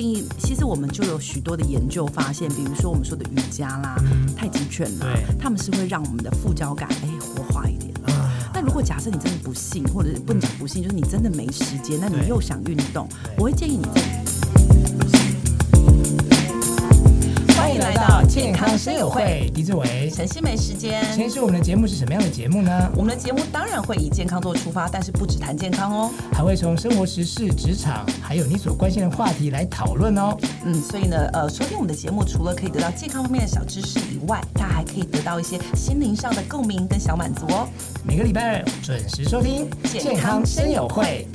建议，其实我们就有许多的研究发现，比如说我们说的瑜伽啦、嗯、太极拳啦，他们是会让我们的副交感哎活化一点。那、嗯、如果假设你真的不信，或者是不能讲不信，就是你真的没时间，那你又想运动，我会建议你在。健康生友会，狄志为、陈欣湄时间。今天是我们的节目是什么样的节目呢？我们的节目当然会以健康做出发，但是不只谈健康哦，还会从生活时事、职场，还有你所关心的话题来讨论哦。嗯，所以呢，呃，收听我们的节目，除了可以得到健康方面的小知识以外，它还可以得到一些心灵上的共鸣跟小满足哦。每个礼拜二准时收听健康生友会。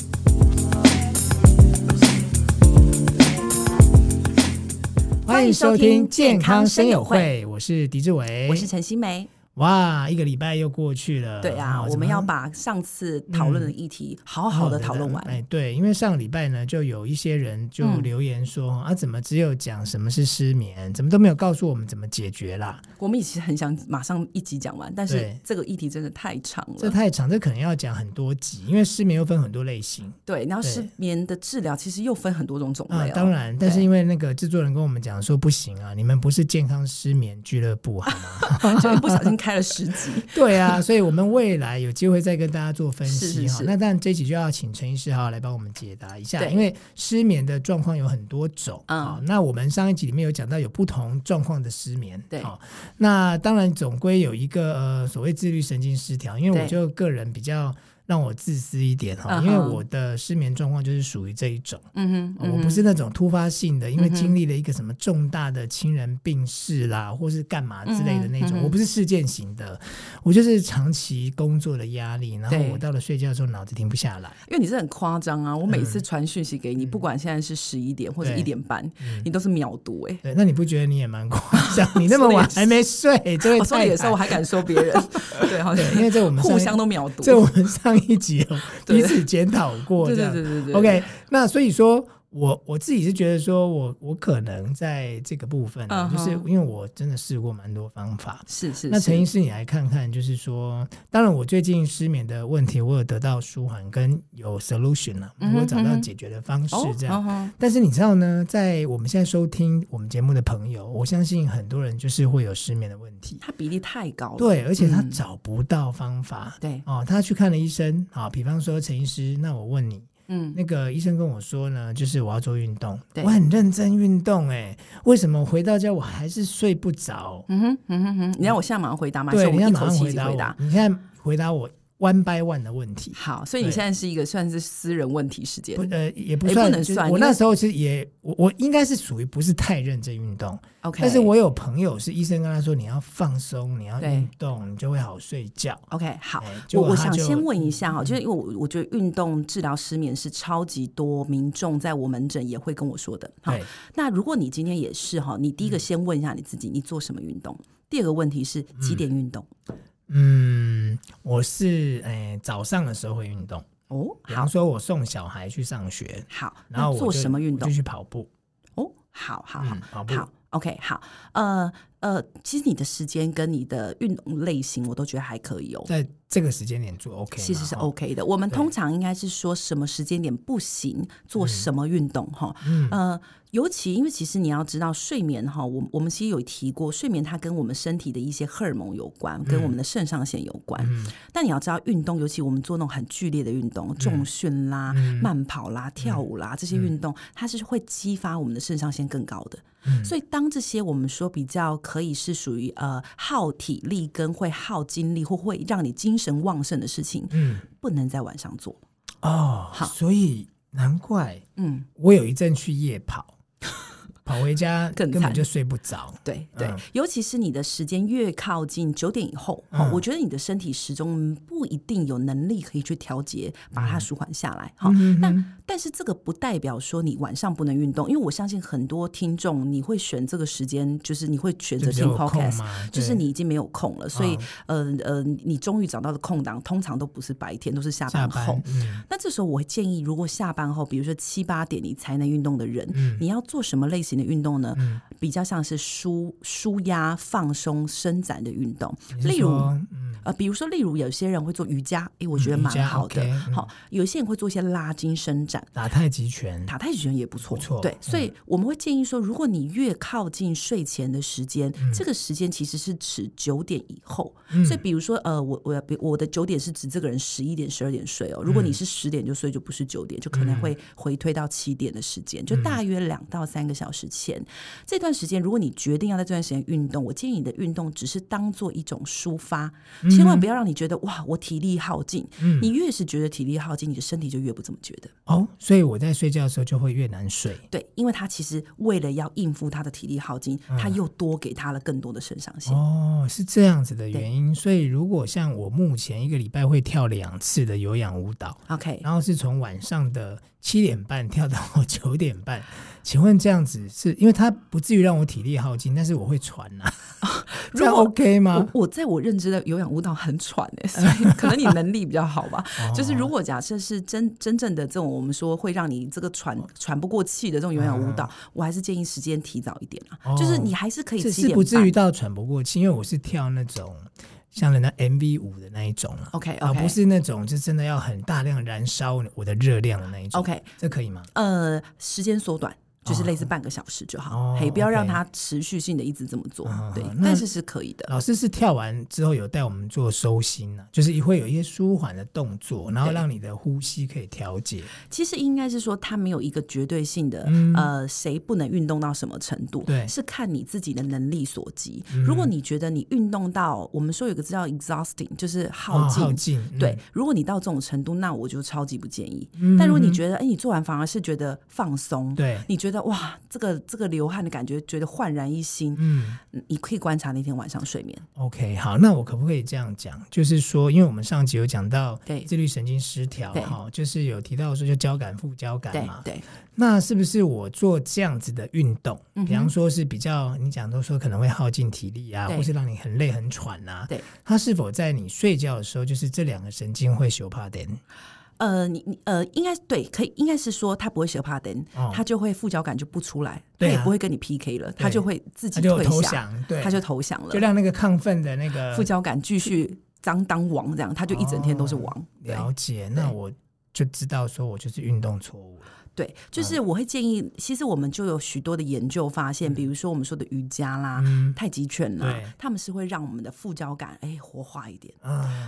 欢迎收听健康声友会，我是狄志伟，我是陈欣湄。哇，一个礼拜又过去了。对啊，我们要把上次讨论的议题好好的讨论完。哎，对，因为上个礼拜呢，就有一些人就留言说、嗯、啊，怎么只有讲什么是失眠，怎么都没有告诉我们怎么解决啦？我们其实很想马上一集讲完，但是这个议题真的太长了。这太长，这可能要讲很多集，因为失眠又分很多类型。对，然后失眠的治疗其实又分很多种种类、哦啊。当然，但是因为那个制作人跟我们讲说不行啊，你们不是健康失眠俱乐部好吗？就不小心。开了十集，对啊，所以我们未来有机会再跟大家做分析哈。那当然这一集就要请陈医师好好来帮我们解答一下，因为失眠的状况有很多种啊、嗯。那我们上一集里面有讲到有不同状况的失眠，对。那当然总归有一个呃所谓自律神经失调，因为我就个人比较。让我自私一点哈，因为我的失眠状况就是属于这一种。嗯哼，嗯，我不是那种突发性的，因为经历了一个什么重大的亲人病逝啦，或是干嘛之类的那种。嗯、我不是事件型的，我就是长期工作的压力，然后我到了睡觉的时候脑子停不下来。因为你是很夸张啊，我每次传讯息给你，嗯、不管现在是十一点或者一点半，你都是秒读哎、欸。对，那你不觉得你也蛮夸张？你那么晚还没睡，这位太太。我说你的时候我还敢说别人，对，好像因为在我们互相都秒读，在我们上。一集哦，彼此检讨过这样，对对对对对。OK，那所以说。我我自己是觉得说我，我我可能在这个部分，uh -huh. 就是因为我真的试过蛮多方法。是是，是。那陈医师，你来看看，就是说，当然我最近失眠的问题，我有得到舒缓跟有 solution 了，我有找到解决的方式这样。Uh. 但是你知道呢，在我们现在收听我们节目的朋友，我相信很多人就是会有失眠的问题。他比例太高了。对，而且他找不到方法。嗯、对。哦，他去看了医生。好，比方说陈医师，那我问你。嗯，那个医生跟我说呢，就是我要做运动，我很认真运动，哎，为什么回到家我还是睡不着？嗯哼，嗯哼哼，你让我现在马上回答吗？对，我一口气回答，回答。你现在回答我。One by one 的问题，好，所以你现在是一个算是私人问题时间，不呃也不算，欸、不能算。我那时候其实也我我应该是属于不是太认真运动，OK。但是我有朋友是医生跟他说，你要放松，你要运动，你就会好睡觉。OK，好，我我想先问一下哈，就是因为我我觉得运动治疗失眠是超级多民众在我门诊也会跟我说的。好，那如果你今天也是哈，你第一个先问一下你自己，你做什么运动？第二个问题是几点运动？嗯嗯，我是诶、欸、早上的时候会运动哦。比方说，我送小孩去上学，好，然后做什么运动？就去跑步。哦，好好好，嗯、跑步。好，OK，好。呃呃，其实你的时间跟你的运动类型，我都觉得还可以哦。在这个时间点做 OK，其实是 OK 的。我们通常应该是说什么时间点不行做什么运动哈。嗯。呃。尤其因为其实你要知道睡眠哈，我我们其实有提过，睡眠它跟我们身体的一些荷尔蒙有关，跟我们的肾上腺有关。嗯、但你要知道，运动尤其我们做那种很剧烈的运动，重训啦、嗯、慢跑啦、跳舞啦、嗯、这些运动，它是会激发我们的肾上腺更高的。嗯、所以当这些我们说比较可以是属于呃耗体力跟会耗精力或会让你精神旺盛的事情，嗯，不能在晚上做。哦。好，所以难怪，嗯，我有一阵去夜跑。跑回家根本就睡不着，对对、嗯，尤其是你的时间越靠近九点以后、嗯，我觉得你的身体始终不一定有能力可以去调节，把它舒缓下来。好、嗯，那但是这个不代表说你晚上不能运动，因为我相信很多听众你会选这个时间，就是你会选择听 podcast，就是你已经没有空了，所以呃呃，你终于找到的空档，通常都不是白天，都是下班后。那这时候我会建议，如果下班后，比如说七八点你才能运动的人、嗯，你要做什么类型的运动呢、嗯，比较像是舒舒压、放松、伸展的运动，例如，呃，比如说，例如有些人会做瑜伽，哎，我觉得蛮好的。好，有些人会做一些拉筋伸展，打太极拳，打太极拳也不错。不错，对，所以我们会建议说，如果你越靠近睡前的时间，这个时间其实是指九点以后。所以，比如说，呃，我我我的九点是指这个人十一点、十二点睡哦。如果你是十点就睡，就不是九点，就可能会回推到七点的时间，就大约两到三个小时前这段时间，如果你决定要在这段时间运动，我建议你的运动只是当做一种抒发，千万不要让你觉得哇，我体力耗尽。你越是觉得体力耗尽，你的身体就越不这么觉得。哦，所以我在睡觉的时候就会越难睡。对，因为他其实为了要应付他的体力耗尽，他又多给他了更多的肾上腺。哦，是这样子的原因。所以如果像我目前一个礼拜会跳两次的有氧舞蹈，OK，然后是从晚上的七点半跳到九点半。请问这样子是因为它不至于让我体力耗尽，但是我会喘呐、啊哦，这样 OK 吗？我，我在我认知的有氧舞蹈很喘哎，所以 可能你能力比较好吧。就是如果假设是真真正的这种我们说会让你这个喘喘不过气的这种有氧舞蹈，我还是建议时间提早一点啊。哦、就是你还是可以七点半，是不至于到喘不过气，因为我是跳那种像人家 MV 五的那一种 OK，而不是那种就真的要很大量燃烧我的热量的那一种。OK，这可以吗？呃，时间缩短。就是类似半个小时就好，可以不要让它持续性的一直这么做，对，但是是可以的。老师是跳完之后有带我们做收心呢，就是会有一些舒缓的动作，然后让你的呼吸可以调节。其实应该是说，它没有一个绝对性的，呃，谁不能运动到什么程度，对，是看你自己的能力所及。如果你觉得你运动到，我们说有个字叫 exhausting，就是耗尽，耗尽，对。如果你到这种程度，那我就超级不建议。但如果你觉得，哎，你做完反而是觉得放松，对，你觉得。哇，这个这个流汗的感觉，觉得焕然一新。嗯，你可以观察那天晚上睡眠。OK，好，那我可不可以这样讲？就是说，因为我们上集有讲到自律神经失调，哈，就是有提到说就交感副交感嘛。对，那是不是我做这样子的运动，比方说是比较你讲都说可能会耗尽体力啊，或是让你很累很喘啊？对，它是否在你睡觉的时候，就是这两个神经会休帕点？呃，你你呃，应该对，可以，应该是说他不会 short pattern，他就会副交感就不出来，他也不会跟你 PK 了，他就会自己退下，对，他就投降了，就让那个亢奋的那个副交感继续当当王，这样他就一整天都是王。了解，那我就知道说我就是运动错误了。对，就是我会建议，其实我们就有许多的研究发现，比如说我们说的瑜伽啦、太极拳啦，他们是会让我们的副交感哎活化一点。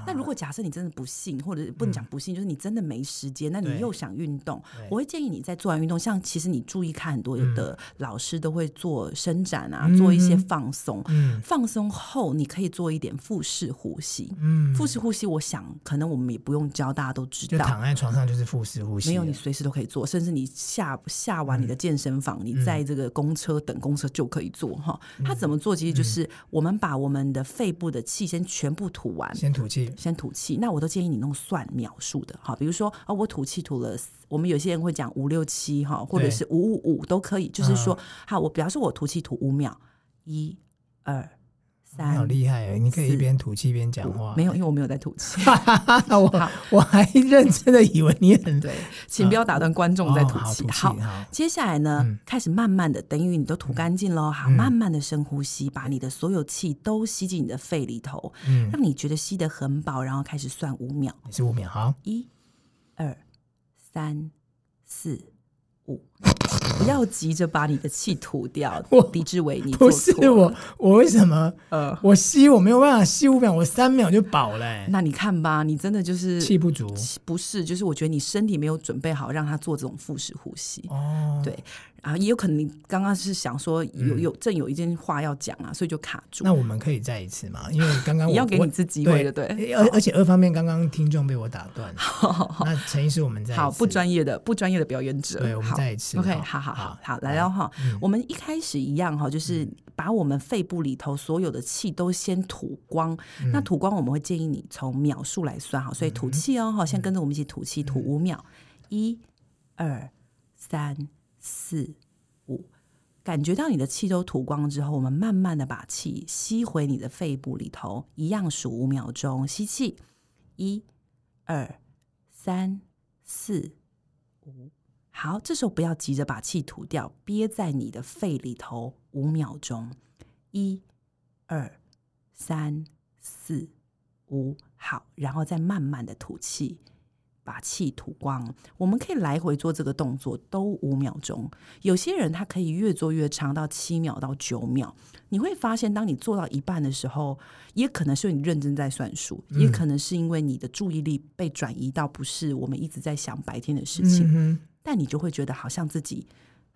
那如果假设你真的不幸，或者不能讲不幸，就是你真的没时间，那你又想运动，我会建议你在做完运动，像其实你注意看很多的老师都会做伸展啊，做一些放松。放松后你可以做一点腹式呼吸。嗯腹式呼吸，我想可能我们也不用教，大家都知道，躺在床上就是腹式呼吸，没有你随时都可以做，甚至。你下下完你的健身房，嗯、你在这个公车等公车就可以做哈。他、嗯、怎么做？其实就是我们把我们的肺部的气先全部吐完，先吐气，先吐气。那我都建议你弄算秒数的哈，比如说啊，我吐气吐了，我们有些人会讲五六七哈，或者是五五五都可以。就是说，好，我比方说我吐气吐五秒，一二。你好厉害哎！你可以一边吐气一边讲话。没有，因为我没有在吐气。我我还认真的以为你很对，请不要打断观众在吐气。好，接下来呢，开始慢慢的，等于你都吐干净喽，好，慢慢的深呼吸，把你的所有气都吸进你的肺里头，让你觉得吸得很饱，然后开始算五秒。是五秒，好，一、二、三、四。不要急着把你的气吐掉，我狄志为，你不是我，我为什么？呃，我吸我没有办法吸五秒，我三秒就饱了、欸。那你看吧，你真的就是气不足，不是？就是我觉得你身体没有准备好让他做这种腹式呼吸。哦，对。啊，也有可能你刚刚是想说有有正有一件话要讲啊，所以就卡住。那我们可以再一次吗？因为刚刚 你要给你自己机会的，对。而而且二方面，刚刚听众被我打断。那陈医师，我们再好不专业的不专业的表演者，对，我们再一次。OK，好好好好，来了哈。我们一开始一样哈，就是把我们肺部里头所有的气都先吐光。那吐光，我们会建议你从秒数来算哈，所以吐气哦，哈，先跟着我们一起吐气，吐五秒，一、二、三。四五，感觉到你的气都吐光之后，我们慢慢的把气吸回你的肺部里头，一样数五秒钟，吸气，一、二、三、四、五，好，这时候不要急着把气吐掉，憋在你的肺里头五秒钟，一、二、三、四、五，好，然后再慢慢的吐气。把气吐光，我们可以来回做这个动作，都五秒钟。有些人他可以越做越长，到七秒到九秒。你会发现，当你做到一半的时候，也可能是你认真在算数，嗯、也可能是因为你的注意力被转移到不是我们一直在想白天的事情，那你就会觉得好像自己。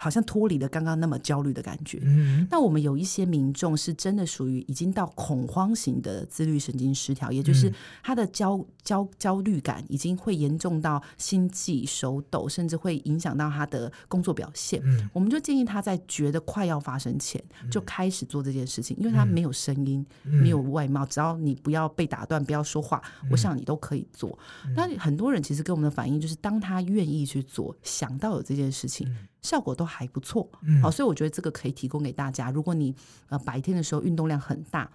好像脱离了刚刚那么焦虑的感觉。嗯，那我们有一些民众是真的属于已经到恐慌型的自律神经失调，也就是他的焦焦焦虑感已经会严重到心悸、手抖，甚至会影响到他的工作表现。嗯，我们就建议他在觉得快要发生前就开始做这件事情，因为他没有声音，没有外貌，只要你不要被打断，不要说话，我想你都可以做。那很多人其实给我们的反应就是，当他愿意去做，想到有这件事情。效果都还不错，嗯，好，所以我觉得这个可以提供给大家。如果你呃白天的时候运动量很大。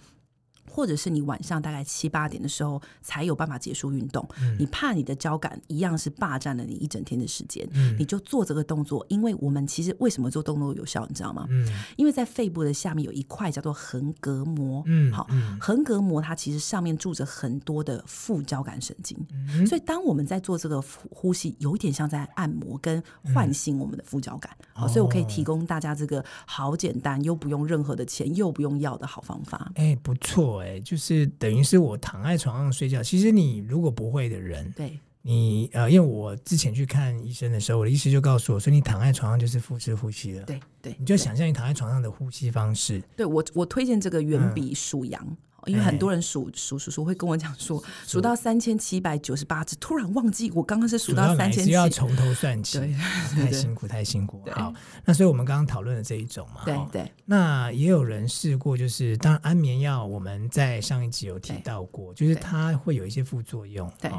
或者是你晚上大概七八点的时候才有办法结束运动，嗯、你怕你的交感一样是霸占了你一整天的时间，嗯、你就做这个动作。因为我们其实为什么做动作有效，你知道吗？嗯、因为在肺部的下面有一块叫做横膈膜，嗯，好，横膈膜它其实上面住着很多的副交感神经，嗯、所以当我们在做这个呼吸，有点像在按摩跟唤醒我们的副交感。嗯、好，所以我可以提供大家这个好简单又不用任何的钱又不用药的好方法。哎、欸，不错。对，就是等于是我躺在床上睡觉。其实你如果不会的人，对你呃，因为我之前去看医生的时候，我的医师就告诉我说，你躺在床上就是腹式呼吸了。对对，你就想象你躺在床上的呼吸方式。对我，我推荐这个远比数羊。嗯因为很多人数数数数会跟我讲说，数到三千七百九十八只，突然忘记我刚刚是数到三千七，要从头算起，对，太辛苦，太辛苦。好，那所以我们刚刚讨论的这一种嘛，对对。那也有人试过，就是当然安眠药，我们在上一集有提到过，就是它会有一些副作用。对，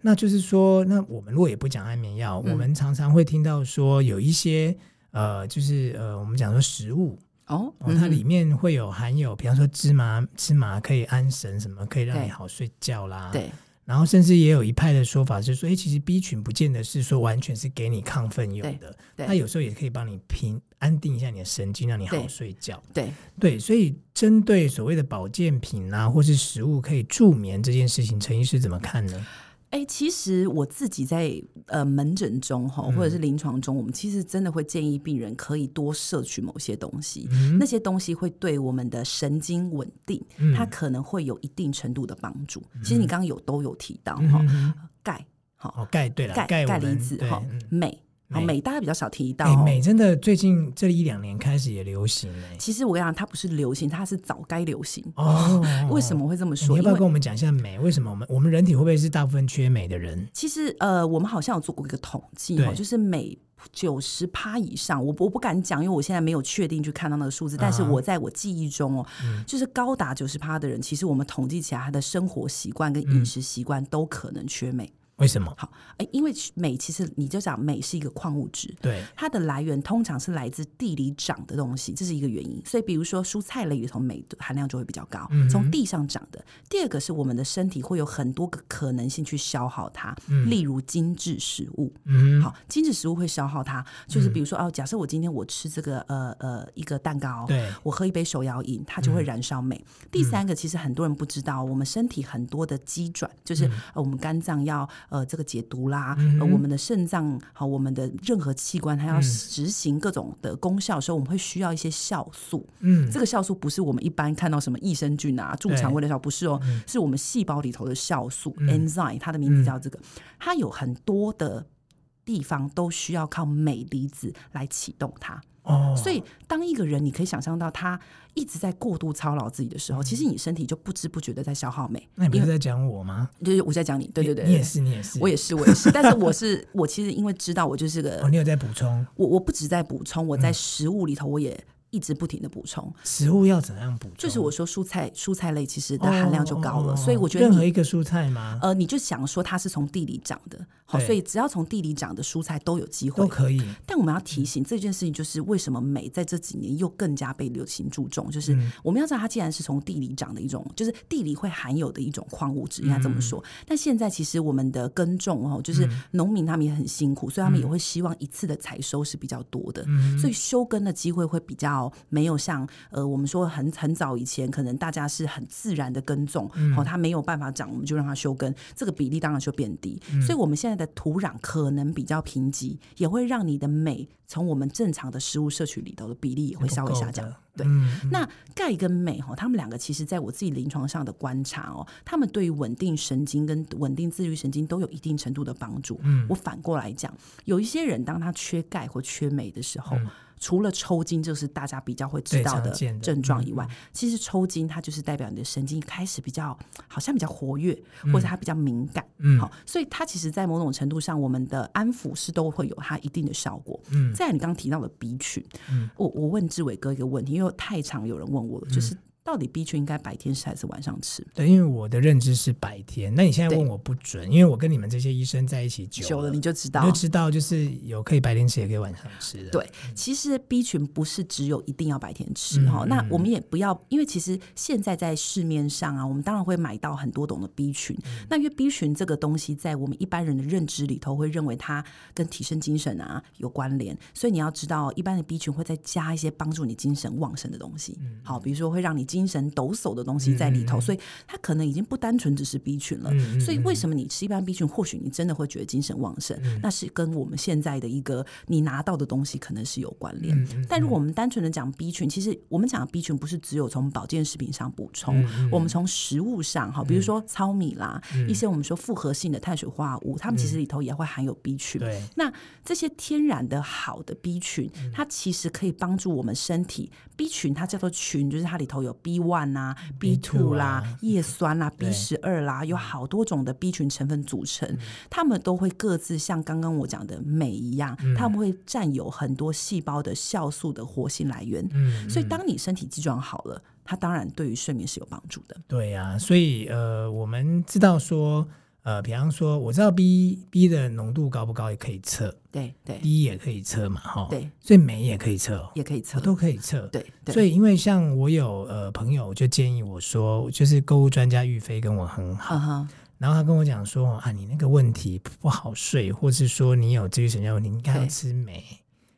那就是说，那我们如果也不讲安眠药，我们常常会听到说有一些呃，就是呃，我们讲说食物。哦，哦，它里面会有含有，比方说芝麻，芝麻可以安神，什么可以让你好睡觉啦。对，然后甚至也有一派的说法是说，哎，其实 B 群不见得是说完全是给你亢奋用的，它有时候也可以帮你平安定一下你的神经，让你好睡觉。对对，所以针对所谓的保健品啊，或是食物可以助眠这件事情，陈医师怎么看呢？哎，其实我自己在呃门诊中哈，或者是临床中，嗯、我们其实真的会建议病人可以多摄取某些东西，嗯、那些东西会对我们的神经稳定，嗯、它可能会有一定程度的帮助。嗯、其实你刚刚有都有提到哈，钙，好，钙对了，钙钙离子哈，镁。好，美大家比较少提到。美真的最近这一两年开始也流行。其实我跟你讲，它不是流行，它是早该流行。哦，为什么会这么说？你要不要跟我们讲一下美？为什么我们我们人体会不会是大部分缺美的人？其实呃，我们好像有做过一个统计哈，就是美九十趴以上，我我不敢讲，因为我现在没有确定去看到那个数字。但是我在我记忆中哦，就是高达九十趴的人，其实我们统计起来，他的生活习惯跟饮食习惯都可能缺镁。为什么？好，哎，因为镁其实你就讲镁是一个矿物质，对，它的来源通常是来自地里长的东西，这是一个原因。所以，比如说蔬菜类里头镁的含量就会比较高，嗯、从地上长的。第二个是我们的身体会有很多个可能性去消耗它，嗯、例如精致食物。嗯哼，好，精致食物会消耗它，就是比如说哦，假设我今天我吃这个呃呃一个蛋糕，对，我喝一杯手摇饮，它就会燃烧镁。嗯、第三个，其实很多人不知道，我们身体很多的机转，就是、我们肝脏要。呃，这个解毒啦，嗯、哼。我们的肾脏好，我们的任何器官，它要执行各种的功效的时候，嗯、我们会需要一些酵素。嗯，这个酵素不是我们一般看到什么益生菌啊、助肠胃的酵，不是哦，嗯、是我们细胞里头的酵素、嗯、enzyme，它的名字叫这个，它有很多的地方都需要靠镁离子来启动它。哦，所以当一个人，你可以想象到他一直在过度操劳自己的时候，其实你身体就不知不觉的在消耗美。那你不是在讲我吗？就是我在讲你，对对对，你也是，你也是，我也是，我也是。但是我是 我其实因为知道我就是个，哦，你有在补充？我我不止在补充，我在食物里头我也。一直不停的补充食物要怎样补充？就是我说蔬菜蔬菜类其实的含量就高了，所以我觉得任何一个蔬菜吗？呃，你就想说它是从地里长的，好，所以只要从地里长的蔬菜都有机会都可以。但我们要提醒这件事情，就是为什么美在这几年又更加被流行注重，就是我们要知道它既然是从地里长的一种，就是地里会含有的一种矿物质，应该这么说。但现在其实我们的耕种哦，就是农民他们也很辛苦，所以他们也会希望一次的采收是比较多的，所以休耕的机会会比较。较没有像呃我们说很很早以前可能大家是很自然的耕种，嗯、哦，它没有办法长，我们就让它休耕，这个比例当然就变低。嗯、所以我们现在的土壤可能比较贫瘠，也会让你的镁从我们正常的食物摄取里头的比例也会稍微下降。对，那钙跟镁哈，他们两个其实在我自己临床上的观察哦，他们对于稳定神经跟稳定自律神经都有一定程度的帮助。嗯，我反过来讲，有一些人当他缺钙或缺镁的时候。嗯除了抽筋，就是大家比较会知道的症状以外，嗯、其实抽筋它就是代表你的神经开始比较好像比较活跃，嗯、或者它比较敏感。嗯，好，所以它其实，在某种程度上，我们的安抚是都会有它一定的效果。嗯，再来你刚刚提到的鼻群，嗯，我我问志伟哥一个问题，因为太常有人问我了，就是。到底 B 群应该白天吃还是晚上吃？对，因为我的认知是白天。那你现在问我不准，因为我跟你们这些医生在一起久了，久了你就知道，就知道就是有可以白天吃，也可以晚上吃的。对，其实 B 群不是只有一定要白天吃哈。嗯、那我们也不要，因为其实现在在市面上啊，我们当然会买到很多种的 B 群。嗯、那因为 B 群这个东西，在我们一般人的认知里头，会认为它跟提升精神啊有关联，所以你要知道，一般的 B 群会再加一些帮助你精神旺盛的东西。嗯、好，比如说会让你精神抖擞。的东西在里头，嗯、所以它可能已经不单纯只是 B 群了。嗯、所以为什么你吃一般 B 群，或许你真的会觉得精神旺盛？嗯、那是跟我们现在的一个你拿到的东西可能是有关联。嗯、但如果我们单纯的讲 B 群，其实我们讲的 B 群不是只有从保健食品上补充，嗯、我们从食物上哈，比如说糙米啦，嗯、一些我们说复合性的碳水化合物，它们其实里头也会含有 B 群。对、嗯，那这些天然的好的 B 群，它其实可以帮助我们身体。B 群它叫做群，就是它里头有 B one 啊。B two 啦，叶酸 啦，B 十二啦，有好多种的 B 群成分组成，它们都会各自像刚刚我讲的镁一样，它们会占有很多细胞的酵素的活性来源。所以当你身体机状好了，它当然对于睡眠是有帮助的。对呀，所以呃，我们知道说。呃，比方说，我知道 B B 的浓度高不高也可以测，对对，D 也可以测嘛，哈，对，所以镁也可以测，也可以测，都可以测，对。所以，因为像我有呃朋友就建议我说，就是购物专家玉飞跟我很好，然后他跟我讲说啊，你那个问题不好睡，或是说你有自律神经问题，你应该要吃镁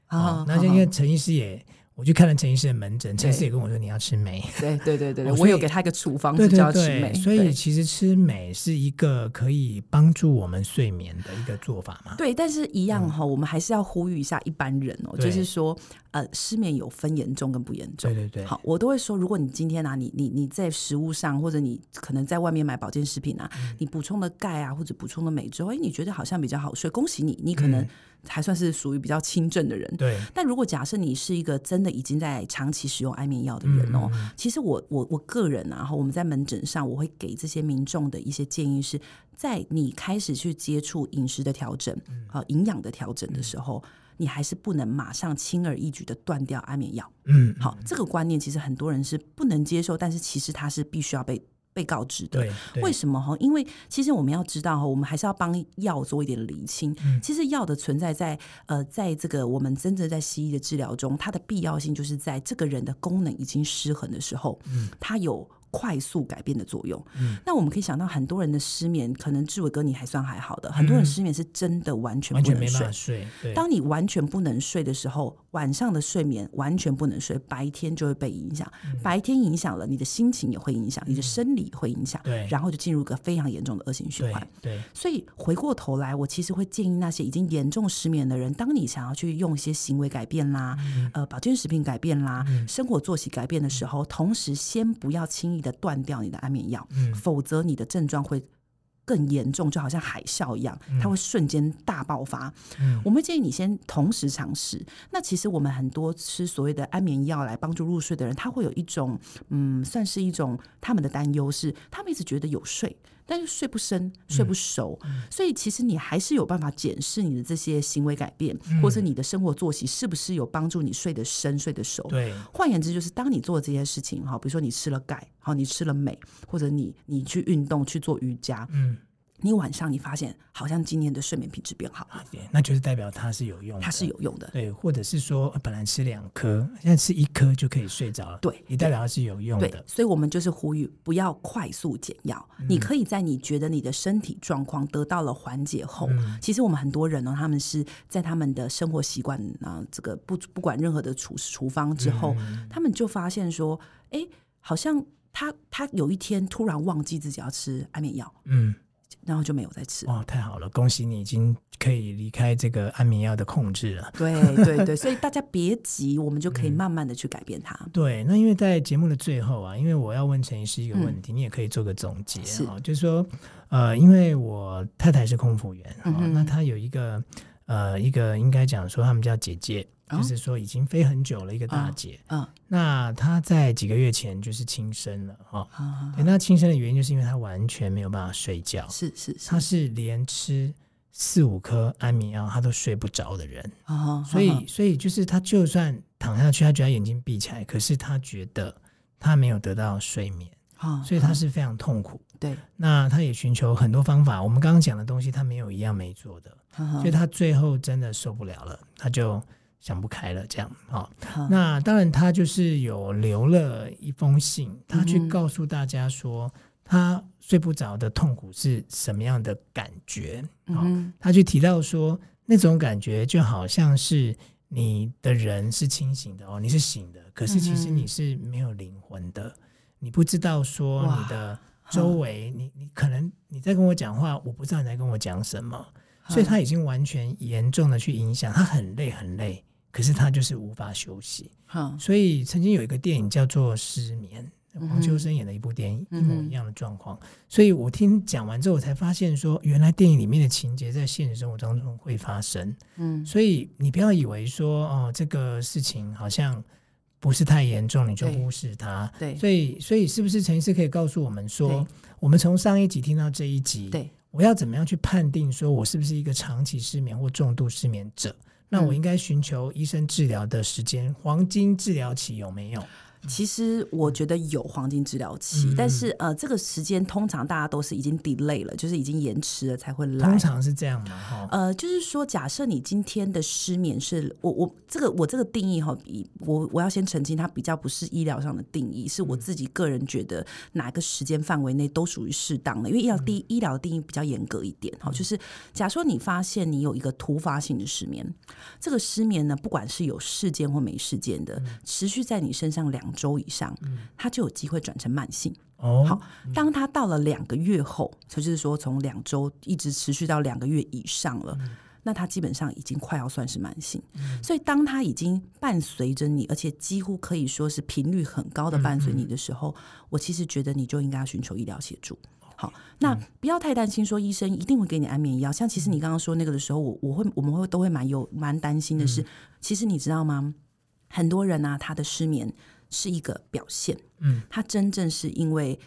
啊。那就因为陈医师也。我去看了陈医师的门诊，陈医师也跟我说，你要吃镁。对对对对，我有给他一个处方，就叫吃镁。所以其实吃镁是一个可以帮助我们睡眠的一个做法嘛。对，但是一样哈，我们还是要呼吁一下一般人哦，就是说，呃，失眠有分严重跟不严重。对对对。好，我都会说，如果你今天啊，你你你在食物上，或者你可能在外面买保健食品啊，你补充了钙啊，或者补充了镁之后，哎，你觉得好像比较好睡，恭喜你，你可能。还算是属于比较轻症的人，对。但如果假设你是一个真的已经在长期使用安眠药的人哦，嗯、其实我我我个人啊，然后我们在门诊上，我会给这些民众的一些建议是，在你开始去接触饮食的调整和营养的调整的时候，嗯、你还是不能马上轻而易举的断掉安眠药。嗯，好，这个观念其实很多人是不能接受，但是其实它是必须要被。被告知的，为什么哈？因为其实我们要知道哈，我们还是要帮药做一点厘清。嗯、其实药的存在在呃，在这个我们真正在西医的治疗中，它的必要性就是在这个人的功能已经失衡的时候，嗯，它有。快速改变的作用。嗯，那我们可以想到很多人的失眠，可能志伟哥你还算还好的，很多人失眠是真的完全不能睡。睡，当你完全不能睡的时候，晚上的睡眠完全不能睡，白天就会被影响。白天影响了你的心情，也会影响你的生理，会影响。对，然后就进入一个非常严重的恶性循环。对，所以回过头来，我其实会建议那些已经严重失眠的人，当你想要去用一些行为改变啦，呃，保健食品改变啦，生活作息改变的时候，同时先不要轻易。的断掉你的安眠药，嗯、否则你的症状会更严重，就好像海啸一样，它会瞬间大爆发。嗯、我们建议你先同时尝试。那其实我们很多吃所谓的安眠药来帮助入睡的人，他会有一种嗯，算是一种他们的担忧是，他们一直觉得有睡。但是睡不深，睡不熟，嗯、所以其实你还是有办法检视你的这些行为改变，嗯、或者你的生活作息是不是有帮助你睡得深、睡得熟。对，换言之，就是当你做这些事情，哈，比如说你吃了钙，好，你吃了镁，或者你你去运动去做瑜伽，嗯，你晚上你发现好像今天的睡眠品质变好了，对，那就是代表它是有用的，它是有用的，对，或者是说本来吃两颗，现在吃一颗就可以睡着了，对，也代表它是有用的。对，所以我们就是呼吁不要快速减药，嗯、你可以在你觉得你的身体状况得到了缓解后，嗯、其实我们很多人呢、哦，他们是在他们的生活习惯啊，这个不不管任何的处处方之后，嗯、他们就发现说，哎，好像他他有一天突然忘记自己要吃安眠药，嗯。然后就没有再吃。哇，太好了，恭喜你已经可以离开这个安眠药的控制了。对对对，所以大家别急，我们就可以慢慢的去改变它。嗯、对，那因为在节目的最后啊，因为我要问陈医师一个问题，嗯、你也可以做个总结啊，是。就是说，呃，因为我太太是空服员，嗯、哼。那她有一个呃一个应该讲说他们叫姐姐。就是说已经飞很久了一个大姐，嗯，那她在几个月前就是轻生了哈。那轻生的原因就是因为她完全没有办法睡觉，是是，她是连吃四五颗安眠药她都睡不着的人，所以所以就是她就算躺下去，她觉得眼睛闭起来，可是她觉得她没有得到睡眠，所以他是非常痛苦。对，那他也寻求很多方法，我们刚刚讲的东西他没有一样没做的，所以他最后真的受不了了，他就。想不开了，这样啊？哦、那当然，他就是有留了一封信，他去告诉大家说，他睡不着的痛苦是什么样的感觉。哦、他去提到说，那种感觉就好像是你的人是清醒的哦，你是醒的，可是其实你是没有灵魂的，你不知道说你的周围，你你可能你在跟我讲话，我不知道你在跟我讲什么，所以他已经完全严重的去影响，他很累很累。可是他就是无法休息，好所以曾经有一个电影叫做《失眠》，黄秋生演的一部电影，嗯、一模一样的状况。所以我听讲完之后，我才发现说，原来电影里面的情节在现实生活当中会发生。嗯，所以你不要以为说哦，这个事情好像不是太严重，你就忽视它。对，所以所以是不是陈医师可以告诉我们说，我们从上一集听到这一集，对，我要怎么样去判定说我是不是一个长期失眠或重度失眠者？那我应该寻求医生治疗的时间，黄金治疗期有没有？其实我觉得有黄金治疗期，嗯、但是呃，这个时间通常大家都是已经 delay 了，就是已经延迟了才会来。通常是这样吗？呃，就是说，假设你今天的失眠是我我这个我这个定义哈，比我我要先澄清，它比较不是医疗上的定义，是我自己个人觉得哪个时间范围内都属于适当的，因为医疗第医疗的定义比较严格一点哈。就是假说你发现你有一个突发性的失眠，这个失眠呢，不管是有事件或没事件的，持续在你身上两。周以上，它就有机会转成慢性。哦，好，当它到了两个月后，就是说从两周一直持续到两个月以上了，嗯、那它基本上已经快要算是慢性。嗯、所以，当它已经伴随着你，而且几乎可以说是频率很高的伴随你的时候，嗯嗯、我其实觉得你就应该要寻求医疗协助。好，那不要太担心说医生一定会给你安眠药。像其实你刚刚说那个的时候，我我会我们会都会蛮有蛮担心的是，嗯、其实你知道吗？很多人啊，他的失眠。是一个表现，嗯，他真正是因为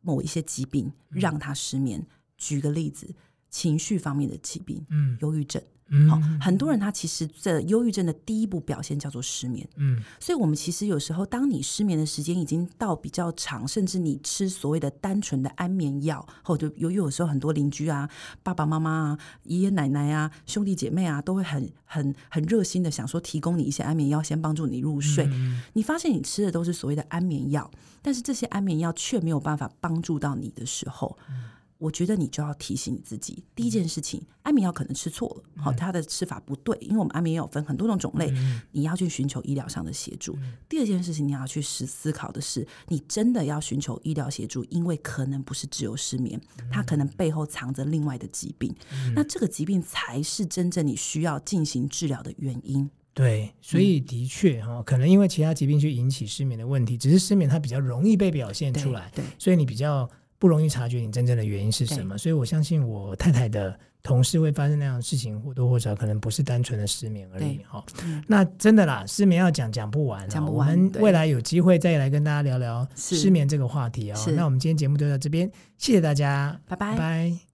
某一些疾病让他失眠。嗯、举个例子，情绪方面的疾病，嗯，忧郁症。好，很多人他其实这忧郁症的第一步表现叫做失眠。嗯，所以我们其实有时候，当你失眠的时间已经到比较长，甚至你吃所谓的单纯的安眠药，或者有有时候很多邻居啊、爸爸妈妈啊、爷爷奶奶啊、兄弟姐妹啊，都会很很很热心的想说提供你一些安眠药，先帮助你入睡。嗯，你发现你吃的都是所谓的安眠药，但是这些安眠药却没有办法帮助到你的时候。嗯我觉得你就要提醒你自己，第一件事情，安眠药可能吃错了，好，它的吃法不对，因为我们安眠药分很多种种类，你要去寻求医疗上的协助。第二件事情，你要去思思考的是，你真的要寻求医疗协助，因为可能不是只有失眠，它可能背后藏着另外的疾病，那这个疾病才是真正你需要进行治疗的原因。对，所以的确哈，可能因为其他疾病去引起失眠的问题，只是失眠它比较容易被表现出来，对，所以你比较。不容易察觉你真正的原因是什么，所以我相信我太太的同事会发生那样的事情，或多或少可能不是单纯的失眠而已哈。那真的啦，失眠要讲讲不完，讲不完。我们未来有机会再来跟大家聊聊失眠这个话题啊。那我们今天节目就到这边，谢谢大家，拜拜。拜拜。